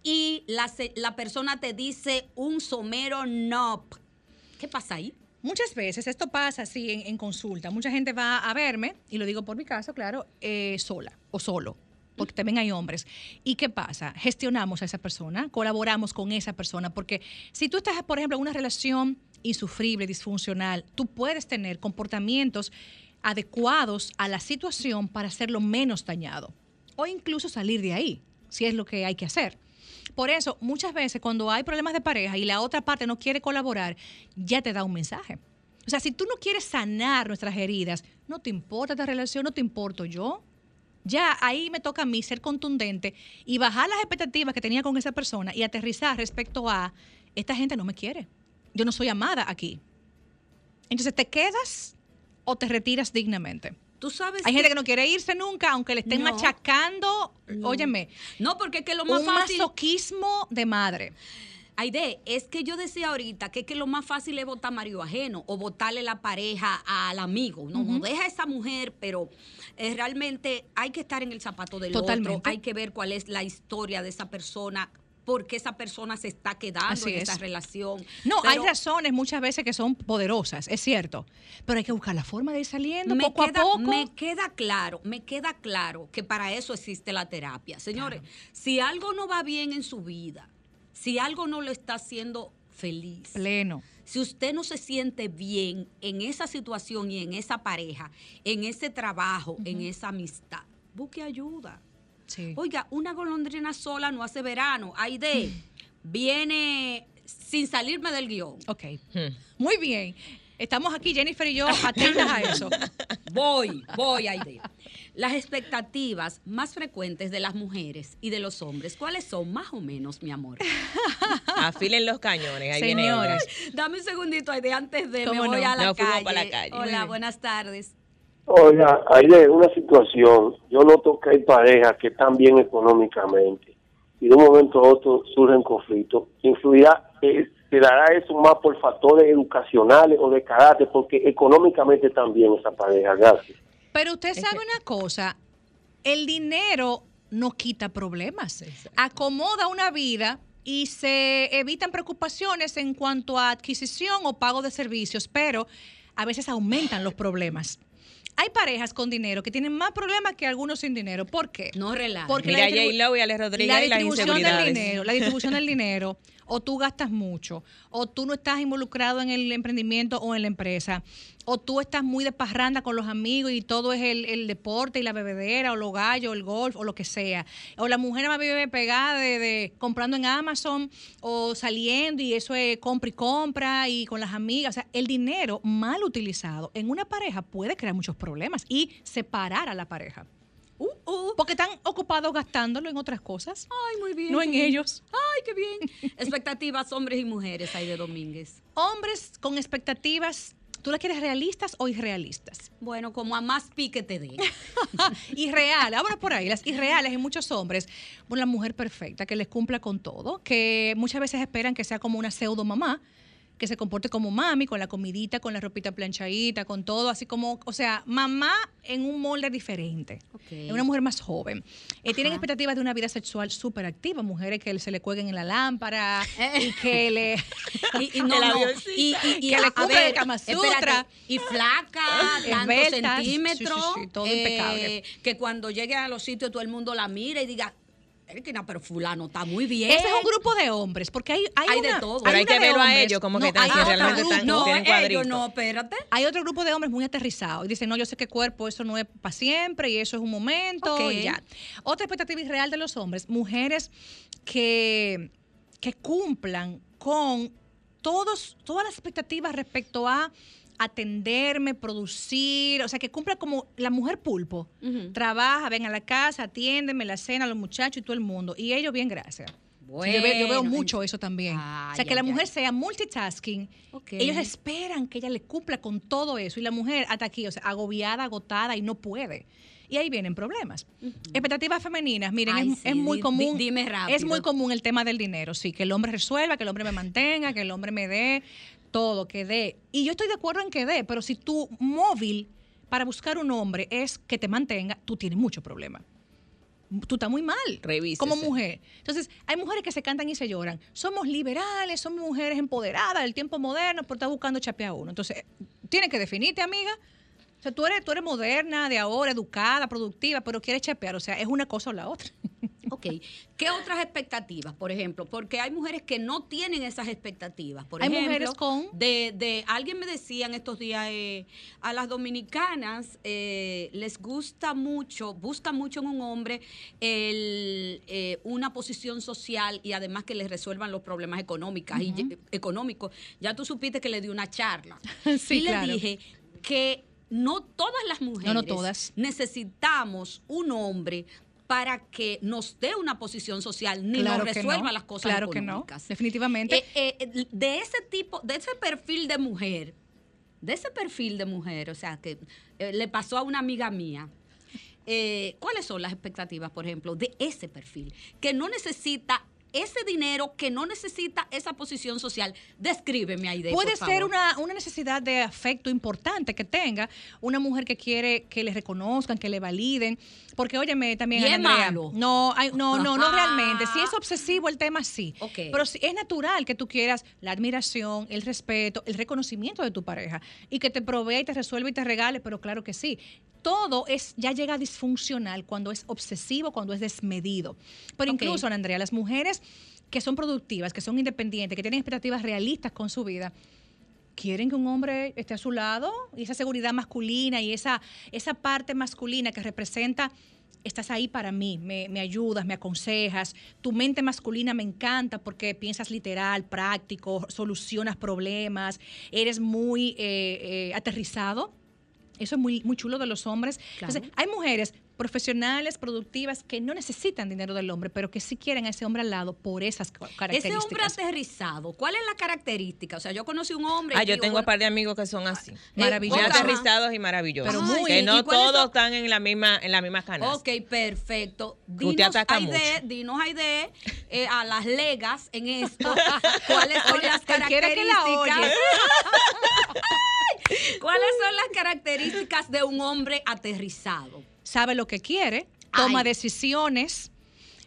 Y la, la persona te dice un somero no. ¿Qué pasa ahí? Muchas veces esto pasa así en, en consulta. Mucha gente va a verme, y lo digo por mi caso, claro, eh, sola o solo. Porque también hay hombres. ¿Y qué pasa? Gestionamos a esa persona, colaboramos con esa persona, porque si tú estás, por ejemplo, en una relación insufrible, disfuncional, tú puedes tener comportamientos adecuados a la situación para hacerlo menos dañado o incluso salir de ahí, si es lo que hay que hacer. Por eso, muchas veces cuando hay problemas de pareja y la otra parte no quiere colaborar, ya te da un mensaje. O sea, si tú no quieres sanar nuestras heridas, no te importa esta relación, no te importo yo. Ya ahí me toca a mí ser contundente y bajar las expectativas que tenía con esa persona y aterrizar respecto a, esta gente no me quiere. Yo no soy amada aquí. Entonces, ¿te quedas o te retiras dignamente? Tú sabes Hay gente que no quiere irse nunca, aunque le estén No. machacando, No. óyeme, No, porque es que lo más un fácil... masoquismo de madre. Aide, es que yo decía ahorita que, es que lo más fácil es votar marido ajeno o votarle la pareja al amigo. No, no deja a esa mujer, pero eh, realmente hay que estar en el zapato del Totalmente. otro. Hay que ver cuál es la historia de esa persona, por qué esa persona se está quedando Así en es. esa relación. No, Pero hay razones muchas veces que son poderosas, es cierto, pero hay que buscar la forma de ir saliendo me poco queda, a poco. me queda claro, me queda claro que para eso existe la terapia. Señores, si algo no va bien en su vida, si algo no lo está haciendo feliz, Pleno. si usted no se siente bien en esa situación y en esa pareja, en ese trabajo, en esa amistad, busque ayuda. Sí. Oiga, una golondrina sola no hace verano. Aide viene sin salirme del guion. Ok. Muy bien. Estamos aquí, Jennifer y yo, atentas a eso. Voy, voy, Aide. Las expectativas más frecuentes de las mujeres y de los hombres, ¿cuáles son más o menos, mi amor? Afilen los cañones. Ahí viene ella. Dame un segundito, Aide, antes de me ¿Cómo voy no? a la calle. para la calle. Muy Hola, buenas tardes. Oiga, hay de una situación, yo noto que hay parejas que están bien económicamente y de un momento a otro surgen conflictos. Influirá, eh, se dará eso más por factores educacionales o de carácter, porque económicamente bien esa pareja. Gracias. Pero usted sabe una cosa, el dinero no quita problemas, acomoda una vida y se evitan preocupaciones en cuanto a adquisición o pago de servicios, pero a veces aumentan los problemas. Hay parejas con dinero que tienen más problemas que algunos sin dinero. ¿Por qué? No relajes. Porque Mira a la y Alex Rodríguez la y las distribución del dinero, la distribución del dinero, o tú gastas mucho, o tú no estás involucrado en el emprendimiento o en la empresa, o tú estás muy de parranda con los amigos y todo es el, el deporte y la bebedera, o los gallos, o el golf, o lo que sea. O la mujer más vive pegada de, de comprando en Amazon o saliendo y eso es compra y compra y con las amigas. O sea, el dinero mal utilizado en una pareja puede crear muchos problemas y separar a la pareja. Uh, uh. Porque están ocupados gastándolo en otras cosas. Ay, muy bien. No en ellos. Ay, qué bien. Expectativas hombres y mujeres, Aide Domínguez. Hombres con expectativas, ¿tú las quieres realistas o irrealistas? Bueno, como a más pique te dé. Irreales, ahora por ahí, las irreales en muchos hombres, bueno, la mujer perfecta, que les cumpla con todo, que muchas veces esperan que sea como una pseudo mamá, que se comporte como mami, con la comidita, con la ropita planchadita, con todo, así como, o sea, mamá en un molde diferente. Es una mujer más joven. Eh, tienen expectativas de una vida sexual súper activa, mujeres que se le cuelguen en la lámpara y que le... Y, y no, no. Y, y, y Que a- le el Kama Sutra. Y flaca, tantos centímetros. sí, sí, sí, todo impecable. Que cuando llegue a los sitios todo el mundo la mira y diga, pero fulano está muy bien. Ese es un grupo de hombres, porque hay, hay, Hay de todo. Pero hay que verlo a ellos como no, que están, si otro realmente están, No, tienen ellos cuadritos. no, espérate. Hay otro grupo de hombres muy aterrizados y dicen, no, yo sé que cuerpo, eso no es para siempre y eso es un momento Ok. y ya. Otra expectativa irreal de los hombres, mujeres que, que cumplan con todos, todas las expectativas respecto a atenderme, producir, o sea, que cumpla como la mujer pulpo. Trabaja, ven a la casa, atiéndeme, la cena, los muchachos y todo el mundo. Y ellos bien, gracias. Sí, yo, veo, yo veo Bueno, mucho eso también. O sea, que la mujer sea multitasking. Ellos esperan que ella le cumpla con todo eso. Y la mujer hasta aquí, o sea, agobiada, agotada y no puede. Y ahí vienen problemas. Expectativas femeninas, miren, Ay, es, sí, es muy común. di- dime rápido. Es muy común el tema del dinero, sí, que el hombre resuelva, que el hombre me mantenga, que el hombre me dé todo, que dé. Y yo estoy de acuerdo en que dé, pero si tu móvil para buscar un hombre es que te mantenga, tú tienes mucho problema. Tú estás muy mal Revísese. como mujer. Entonces, hay mujeres que se cantan y se lloran. Somos liberales, somos mujeres empoderadas del tiempo moderno, pero estás buscando chapear a uno. Entonces, tienes que definirte, amiga. O sea, tú eres, tú eres moderna, de ahora, educada, productiva, pero quieres chapear. O sea, es una cosa o la otra. Ok. ¿Qué otras expectativas, por ejemplo? Porque hay mujeres que no tienen esas expectativas. Por Hay ejemplo, mujeres con- De, de- alguien me decía en estos días, eh, a las dominicanas eh, les gusta mucho, buscan mucho en un hombre el, eh, una posición social y además que les resuelvan los problemas económicos. y, económicos. Ya tú supiste que le di una charla. Sí, y le claro. dije que no todas las mujeres todas. necesitamos un hombre para que nos dé una posición social ni Claro nos resuelva no. las cosas Claro que no, económicas. definitivamente. Eh, eh, de ese tipo, de ese perfil de mujer, de ese perfil de mujer, o sea, que eh, le pasó a una amiga mía. eh, ¿Cuáles son las expectativas, por ejemplo, de ese perfil? Que no necesita ese dinero, que no necesita esa posición social. Descríbeme, Aide, Puede por ser favor. una, una necesidad de afecto importante que tenga una mujer que quiere que le reconozcan, que le validen. Porque, óyeme, también, Y es Andrea, malo. No, ay, no, no, no realmente. Si es obsesivo el tema, sí. Pero si es natural que tú quieras la admiración, el respeto, el reconocimiento de tu pareja y que te provea y te resuelva y te regale, pero claro que sí. Todo es, ya llega disfuncional cuando es obsesivo, cuando es desmedido. Pero Ok. incluso, Ana Andrea, las mujeres que son productivas, que son independientes, que tienen expectativas realistas con su vida, quieren que un hombre esté a su lado y esa seguridad masculina y esa, esa parte masculina que representa, estás ahí para mí, me, me ayudas, me aconsejas, tu mente masculina me encanta porque piensas literal, práctico, solucionas problemas, eres muy eh, eh, aterrizado. Eso es muy, muy chulo de los hombres. Claro. Entonces, hay mujeres profesionales, productivas, que no necesitan dinero del hombre, pero que sí quieren a ese hombre al lado por esas ca- Ese características. hombre aterrizado, ¿cuál es la característica? O sea, yo conocí un hombre. Ah, y yo digo, tengo un par de amigos que son así. Maravilloso. Muy Ajá. aterrizados y maravillosos. Pero muy. Que ¿Y no todos están en la misma, en la misma canasta. Ok, perfecto. Dinos, Aide, dinos, Aide, eh, a las legas en esto, ¿cuáles son las cualquiera que la oye. características? ¿Cuáles son las características de un hombre aterrizado? sabe lo que quiere, toma Ay. decisiones,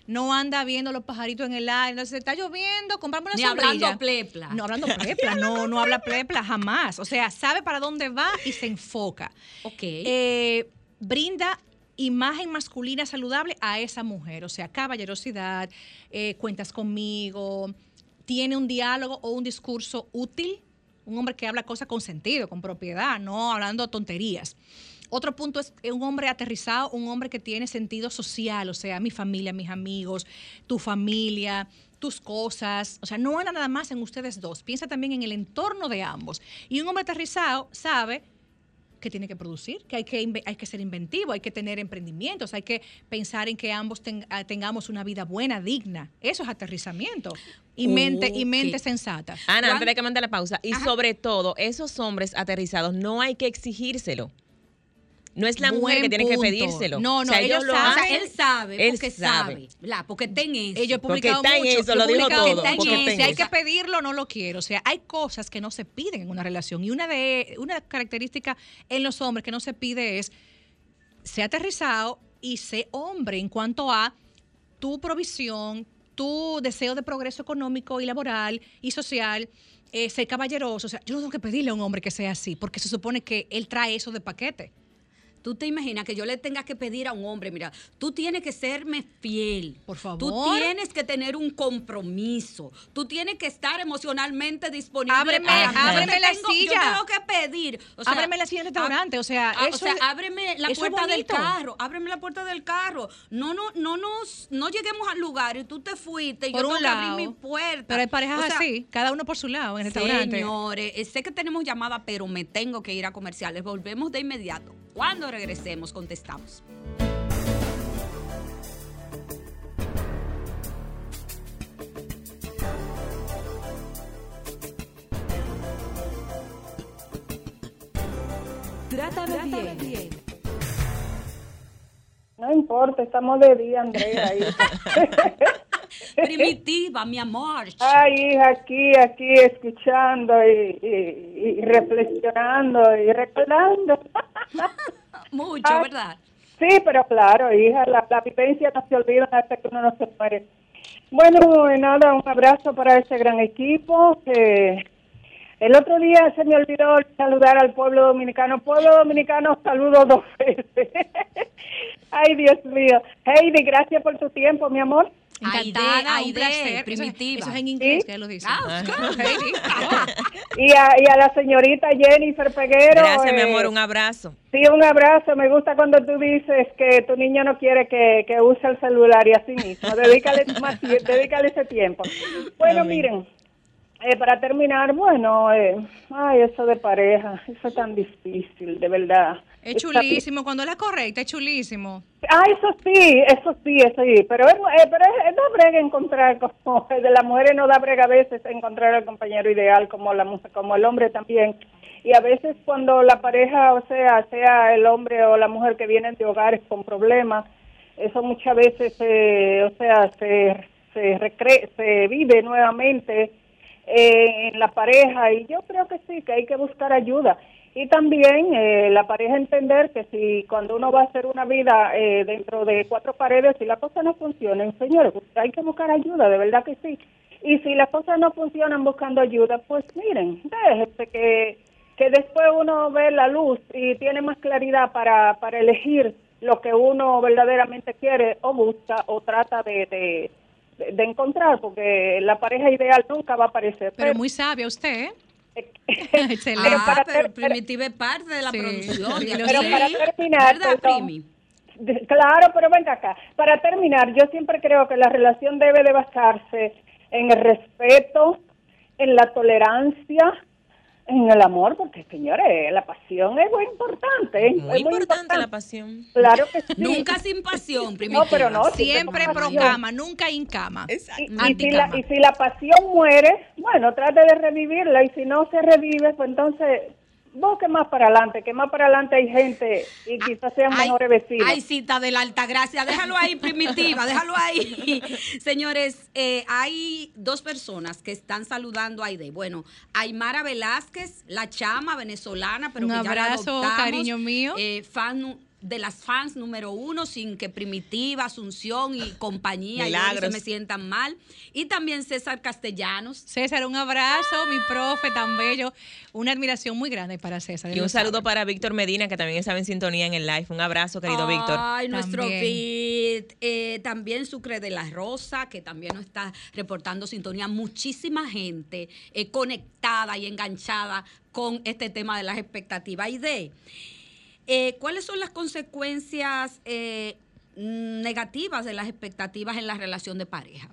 no anda viendo los pajaritos en el aire, no se está lloviendo, comprame una Ni sombrilla. hablando plepla. No hablando plepla, no, no habla plepla jamás. O sea, sabe para dónde va y se enfoca. Ok. Eh, brinda imagen masculina saludable a esa mujer, o sea, caballerosidad, eh, cuentas conmigo, tiene un diálogo o un discurso útil, un hombre que habla cosas con sentido, con propiedad, no hablando tonterías. Otro punto es un hombre aterrizado, un hombre que tiene sentido social, o sea, mi familia, mis amigos, tu familia, tus cosas. O sea, no anda nada más en ustedes dos. Piensa también en el entorno de ambos. Y un hombre aterrizado sabe que tiene que producir, que hay que, hay que ser inventivo, hay que tener emprendimientos, hay que pensar en que ambos ten- ah, tengamos una vida buena, digna. Eso es aterrizamiento. Y mente, y mente sensata. Ana, Juan- antes de que mande la pausa. Y sobre todo, esos hombres aterrizados no hay que exigírselo. No es la mujer que tiene que punto. pedírselo. No, no, O sea, ellos saben. hacen- él sabe, Él porque sabe. sabe. ¿verdad? Porque ten eso. Ellos Porque publicado está en mucho. eso, lo dijo todo, porque está en Si hay eso. que pedirlo, no lo quiero. O sea, hay cosas que no se piden en una relación. Y una de una característica en los hombres que no se pide es ser aterrizado y ser hombre en cuanto a tu provisión, tu deseo de progreso económico y laboral y social, eh, ser caballeroso. O sea, yo no tengo que pedirle a un hombre que sea así, porque se supone que él trae eso de paquete. Tú te imaginas que yo le tenga que pedir a un hombre, mira, tú tienes que serme fiel. Por Tú favor. tienes que tener un compromiso. Tú tienes que estar emocionalmente disponible. Ábreme- para ábreme Yo la tengo- silla. Yo tengo que pedir. O sea, Ábreme la silla en el restaurante, o sea, ah, eso o sea, ábreme la puerta del carro. Ábreme la puerta del carro. No, no, no nos, no lleguemos al lugar y tú te fuiste y Por yo un tengo que lado. abrir mi puerta. Pero hay parejas O sea, así, cada uno por su lado en el restaurante. Señores, eh, sé que tenemos llamada, pero me tengo que ir a comerciales. Volvemos de inmediato. Cuando regresemos, contestamos. Trátame bien. No importa, estamos de día, Andrea. Primitiva, mi amor. Ay, hija, aquí, aquí, escuchando y, y- y reflexionando y recordando. Mucho, Ah, ¿verdad? Sí, pero claro, hija, la, la vivencia no se olvida hasta que uno no se muere. Bueno, nada, un abrazo para ese gran equipo que El otro día se me olvidó saludar al pueblo dominicano. Pueblo dominicano, saludo dos veces. Ay, Dios mío. Heidi, gracias por tu tiempo, mi amor. Encantada, Aide, un Aide, placer. Eso es- primitiva. Eso es en inglés ¿Sí? que ella lo dice. Ah, Heidi. Y a, y a la señorita Jennifer Peguero. Gracias, mi eh, amor, un abrazo. Sí, un abrazo. Me gusta cuando tú dices que tu niño no quiere que, que use el celular y así mismo. Dedícale, más, dedícale ese tiempo. Bueno, miren, eh, para terminar, bueno, eh, ay, eso de pareja, eso es tan difícil, de verdad. Es chulísimo. Cuando es la correcta, es chulísimo. Ah, eso sí, eso sí, eso sí, pero es, eh, pero es, es da brega encontrar, como de las mujeres no da brega a veces encontrar el compañero ideal, como la como el hombre también. Y a veces cuando la pareja, o sea, sea el hombre o la mujer que vienen de hogares con problemas, eso muchas veces, eh, o sea, se, se, recre- se vive nuevamente eh, en la pareja y yo creo que sí, que hay que buscar ayuda. Y también eh, la pareja entender que si cuando uno va a hacer una vida eh, dentro de cuatro paredes, si las cosas no funcionan, señores, pues hay que buscar ayuda, de verdad que sí. Y si las cosas no funcionan buscando ayuda, pues miren, déjese que, que después uno ve la luz y tiene más claridad para, para elegir lo que uno verdaderamente quiere o busca o trata de, de, de- de encontrar, porque la pareja ideal nunca va a aparecer. Pero muy sabia usted, ¿eh? Excelente. Ah, para pero Primitiva es parte de la Sí, producción. sí. Pero para terminar, Claro, pero venga acá. Para terminar, yo siempre creo que la relación debe de basarse en el respeto, en la tolerancia, en el amor, porque señores, la pasión es muy importante. Muy Es importante la pasión. Claro que sí. Nunca sin pasión, primitiva. No, pero no, Siempre pro cama, nunca in cama. Y, y si la, y si la pasión muere, bueno, trate de revivirla y si no se revive, pues entonces busque más para adelante, que más para adelante hay gente y quizás sean Ay, mejores vecinos. Ay, cita de la alta gracia. Déjalo ahí, primitiva, déjalo ahí. Señores, eh, hay dos personas que están saludando a Aide. Bueno, Aymara Velázquez, la chama venezolana, pero Un que ya la abrazo, adoptamos, cariño mío. eh, fan de las fans número uno, sin que Primitiva, Asunción y compañía y Milagros. se me sientan mal. Y también César Castellanos. César, un abrazo, mi profe tan bello. Una admiración muy grande para César. Y un saludo sabe. para Víctor Medina, que también estaba en sintonía en el live. Un abrazo, querido Víctor. Ay, nuestro También. beat. Eh, también Sucre de la Rosa, que también nos está reportando sintonía. Muchísima gente eh, conectada y enganchada con este tema de las expectativas. Y de, eh, ¿cuáles son las consecuencias eh, negativas de las expectativas en la relación de pareja?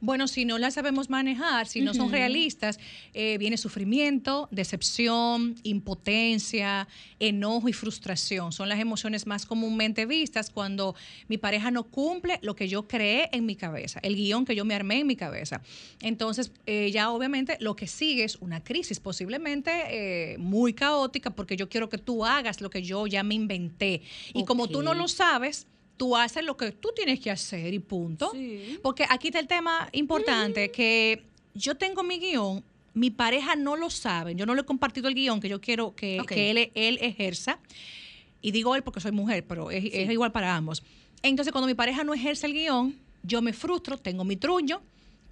Bueno, si no las sabemos manejar, si no son realistas, eh, viene sufrimiento, decepción, impotencia, enojo y frustración. Son las emociones más comúnmente vistas cuando mi pareja no cumple lo que yo creé en mi cabeza, el guion que yo me armé en mi cabeza. Entonces, eh, ya obviamente lo que sigue es una crisis posiblemente eh, muy caótica porque yo quiero que tú hagas lo que yo ya me inventé. Y como tú no lo sabes, tú haces lo que tú tienes que hacer y punto. Porque aquí está el tema importante, que yo tengo mi guion, mi pareja no lo sabe, yo no le he compartido el guion que yo quiero que, que él, él ejerza. Y digo él porque soy mujer, pero es, es igual para ambos. Entonces, cuando mi pareja no ejerce el guion, yo me frustro, tengo mi truño,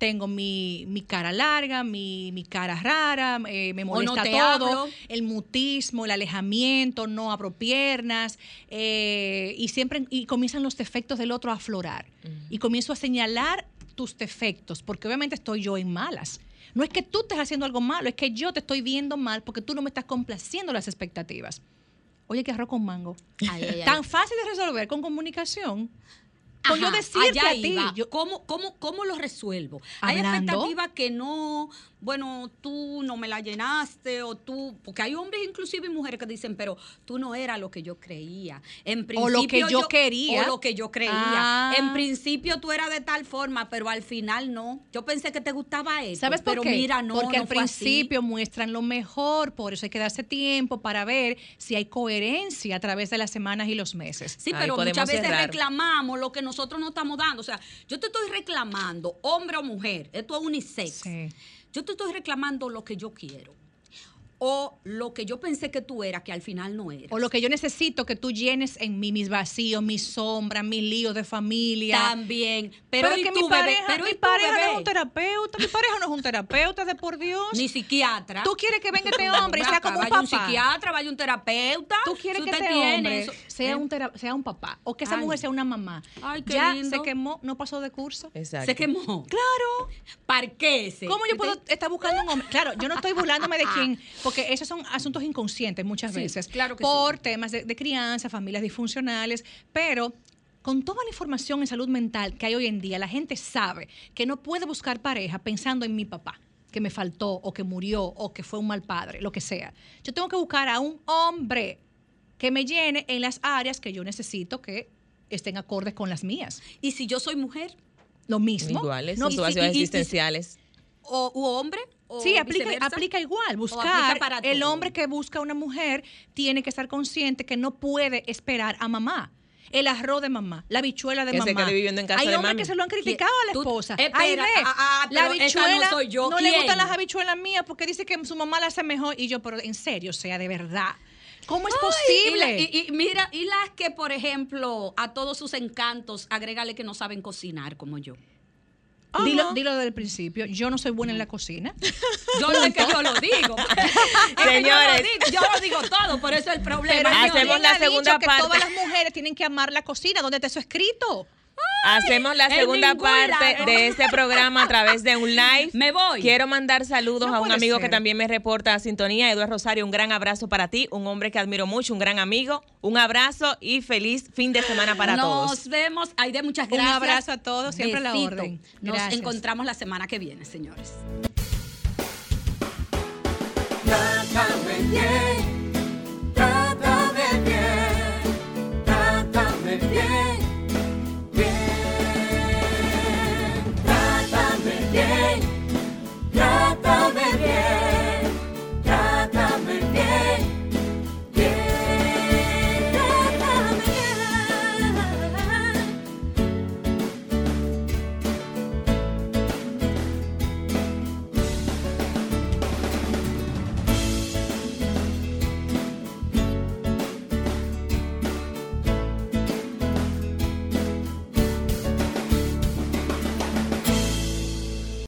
tengo mi, mi cara larga, mi, mi cara rara, eh, me no molesta todo, hablo. el mutismo, el alejamiento, no abro piernas, eh, y siempre y comienzan los defectos del otro a aflorar. Y comienzo a señalar tus defectos, porque obviamente estoy yo en malas. No es que tú estés haciendo algo malo, es que yo te estoy viendo mal porque tú no me estás complaciendo las expectativas. Oye, que arroz con mango. Ay, ay, ay. Tan fácil de resolver con comunicación. Con yo Ajá, decirte a ti. yo- ¿Cómo, cómo, ¿Cómo lo resuelvo? Hay expectativas que no, bueno, tú no me la llenaste o tú, porque hay hombres inclusive y mujeres que dicen, pero tú no eras lo que yo creía. En principio O lo que yo quería. O lo que yo creía. Ah. En principio tú eras de tal forma, pero al final no. Yo pensé que te gustaba eso. ¿Sabes por pero qué? mira, no, Porque no al fue así. principio muestran lo mejor, por eso hay que darse tiempo para ver si hay coherencia a través de las semanas y los meses. Sí, Ahí pero muchas veces cerrar. reclamamos lo que nosotros no estamos dando. O sea, yo te estoy reclamando, hombre o mujer, esto es unisex. Sí. Yo te estoy reclamando lo que yo quiero. O lo que yo pensé que tú eras, que al final no eras. O lo que yo necesito que tú llenes en mí, mis vacíos, mis sombras, mis líos de familia. También. Pero, Pero, ¿y que tu mi bebé? pareja, Pero mi ¿y tu pareja no bebé? es un terapeuta, mi pareja no es un terapeuta, de por Dios. Ni psiquiatra. Tú quieres que venga este hombre y sea como un vaya un papá. psiquiatra, vaya un terapeuta. Tú quieres Si que este tiene hombre sea ¿Eh? un, tera- sea un papá o que esa Ay. mujer sea una mamá. Ay, qué ya lindo. se quemó, no pasó de curso. Exacto. Se quemó. Claro. Parquese. ¿Cómo yo puedo estar buscando un hombre? Claro, yo no estoy burlándome de quién, porque esos son asuntos inconscientes muchas Sí, veces. claro que por temas de, de crianza, familias disfuncionales, pero con toda la información en salud mental que hay hoy en día, la gente sabe que no puede buscar pareja pensando en mi papá que me faltó o que murió o que fue un mal padre, lo que sea. Yo tengo que buscar a un hombre que me llene en las áreas que yo necesito que estén acordes con las mías. Y si yo soy mujer Lo mismo. Iguales, No, situaciones y- y- y- existenciales. O u hombre, o Sí, aplica, aplica igual. aplica Buscar para el hombre que busca una mujer tiene que estar consciente que no puede esperar a mamá. El arroz de mamá, la bichuela de Que se mamá. quede viviendo en casa Hay de hombres mami. que se lo han criticado a la esposa. espera, Ay, ve, ah, ah, la pero esa no bichuela soy yo. no le gustan las habichuelas mías porque dice que su mamá la hace mejor y yo, pero en serio, o sea, de verdad. ¿Cómo es Ay, posible? Y, la- y- y mira, y las que, por ejemplo, a todos sus encantos, agrégale que no saben cocinar como yo. Ah, Dilo, dilo desde el principio. Yo no soy buena en la cocina. Yo no es que yo lo digo. Es que Señores. Yo lo, digo, yo lo digo todo, por eso es el problema. Pero. Hacemos ¿quién la segunda que parte. todas las mujeres tienen que amar la cocina. ¿Dónde está eso escrito? Hacemos la segunda parte lado. de este programa a través de un live. Me voy. Quiero mandar saludos No a un amigo ser. que también me reporta a sintonía, Eduardo Rosario. Un gran abrazo para ti, un hombre que admiro mucho, un gran amigo. Un abrazo y feliz fin de semana para Nos todos. vemos. Aide, muchas Un gracias. abrazo a todos, siempre a la Besito. orden. Nos encontramos la semana que viene, señores.